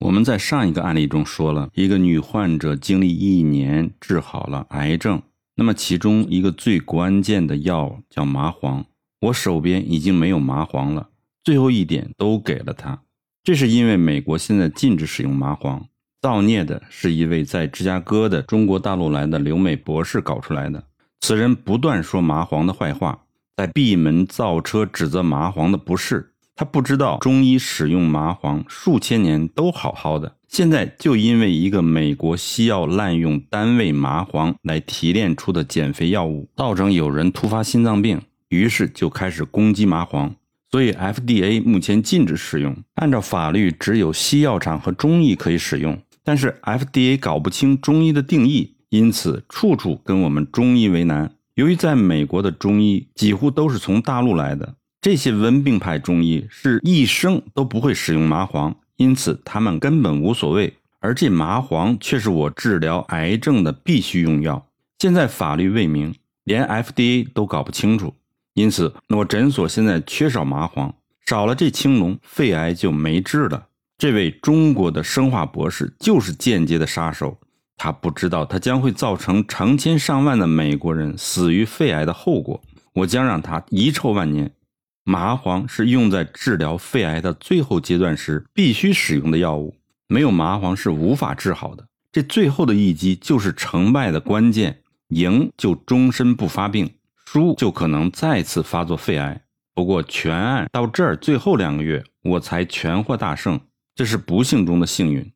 我们在上一个案例中说了一个女患者经历一年治好了癌症，那么其中一个最关键的药叫麻黄，我手边已经没有麻黄了，最后一点都给了她。这是因为美国现在禁止使用麻黄，造孽的是一位在芝加哥的中国大陆来的留美博士搞出来的。此人不断说麻黄的坏话，在闭门造车，指责麻黄的不是。他不知道中医使用麻黄数千年都好好的，现在就因为一个美国西药滥用单位麻黄来提炼出的减肥药物，造成有人突发心脏病，于是就开始攻击麻黄。所以 FDA 目前禁止使用。按照法律，只有西药厂和中医可以使用。但是 FDA 搞不清中医的定义，因此处处跟我们中医为难。由于在美国的中医几乎都是从大陆来的，这些温病派中医是一生都不会使用麻黄，因此他们根本无所谓。而这麻黄却是我治疗癌症的必须用药。现在法律未明，连 FDA 都搞不清楚。因此，我诊所现在缺少麻黄，少了这青龙，肺癌就没治了。这位中国的生化博士就是间接的杀手，他不知道他将会造成成千上万的美国人死于肺癌的后果。我将让他遗臭万年。麻黄是用在治疗肺癌的最后阶段时必须使用的药物，没有麻黄是无法治好的。这最后的一击就是成败的关键，赢就终身不发病。输就可能再次发作肺癌。不过全案到这儿最后两个月，我才全获大胜，这是不幸中的幸运。